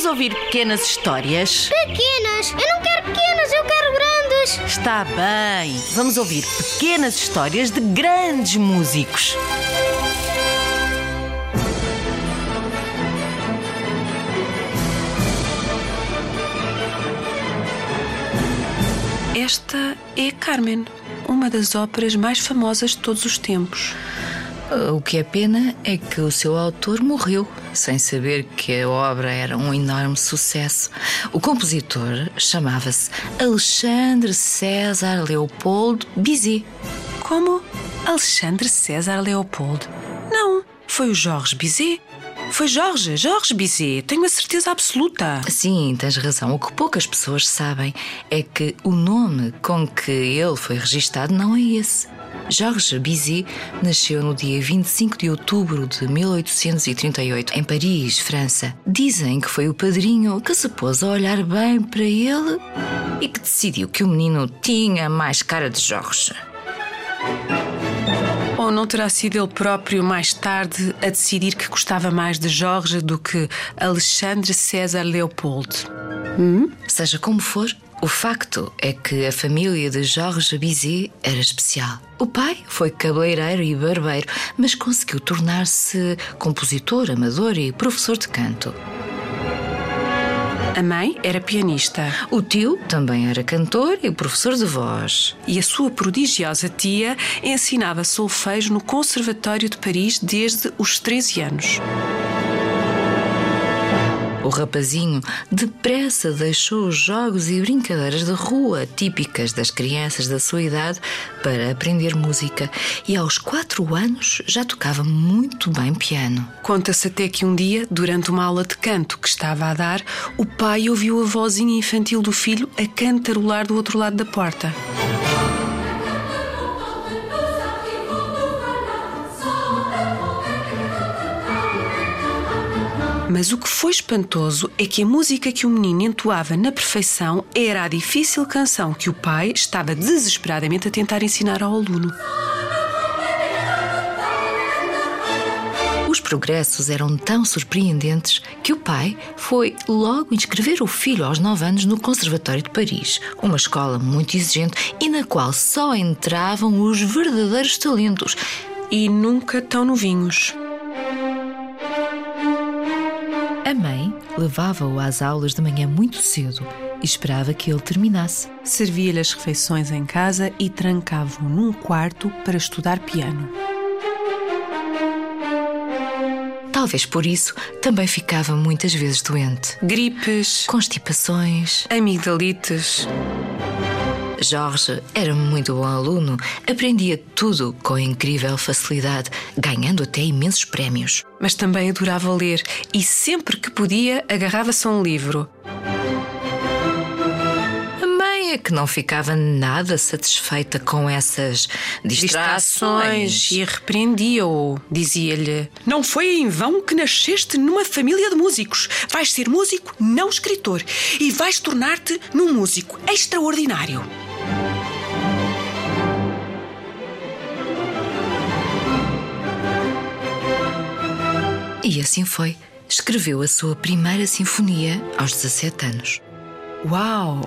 Vamos ouvir pequenas histórias? Pequenas! Eu não quero pequenas, eu quero grandes! Está bem. Vamos ouvir pequenas histórias de grandes músicos. Esta é Carmen, uma das óperas mais famosas de todos os tempos. O que é pena é que o seu autor morreu sem saber que a obra era um enorme sucesso. O compositor chamava-se Alexandre César Leopoldo Bizet. Como? Alexandre César Leopoldo? Não, foi o Jorge Bizet. Foi Jorge, Jorge Bizet, tenho a certeza absoluta. Sim, tens razão. O que poucas pessoas sabem é que o nome com que ele foi registado não é esse. Georges Bizet nasceu no dia 25 de outubro de 1838 em Paris, França. Dizem que foi o padrinho que se pôs a olhar bem para ele e que decidiu que o menino tinha mais cara de Jorge. Ou não terá sido ele próprio mais tarde a decidir que gostava mais de Jorge do que Alexandre César Leopoldo? Hum? Seja como for, o facto é que a família de Jorge Bizet era especial. O pai foi cabeleireiro e barbeiro, mas conseguiu tornar-se compositor, amador e professor de canto. A mãe era pianista. O tio também era cantor e professor de voz. E a sua prodigiosa tia ensinava solfejo no Conservatório de Paris desde os 13 anos. O rapazinho depressa deixou os jogos e brincadeiras de rua típicas das crianças da sua idade para aprender música e aos quatro anos já tocava muito bem piano. Conta-se até que um dia, durante uma aula de canto que estava a dar, o pai ouviu a vozinha infantil do filho a cantarolar do outro lado da porta. Mas o que foi espantoso é que a música que o menino entoava na perfeição era a difícil canção que o pai estava desesperadamente a tentar ensinar ao aluno. Os progressos eram tão surpreendentes que o pai foi logo inscrever o filho aos 9 anos no Conservatório de Paris, uma escola muito exigente e na qual só entravam os verdadeiros talentos. E nunca tão novinhos. A mãe levava-o às aulas de manhã muito cedo e esperava que ele terminasse. Servia-lhe as refeições em casa e trancava-o num quarto para estudar piano. Talvez por isso também ficava muitas vezes doente. Gripes, constipações, amigdalites. Jorge era muito bom aluno, aprendia tudo com incrível facilidade, ganhando até imensos prémios. Mas também adorava ler e sempre que podia agarrava-se a um livro. A mãe é que não ficava nada satisfeita com essas distrações, distrações e repreendia-o. Dizia-lhe: Não foi em vão que nasceste numa família de músicos. Vais ser músico, não escritor, e vais tornar-te num músico extraordinário. E assim foi. Escreveu a sua primeira sinfonia aos 17 anos. Uau!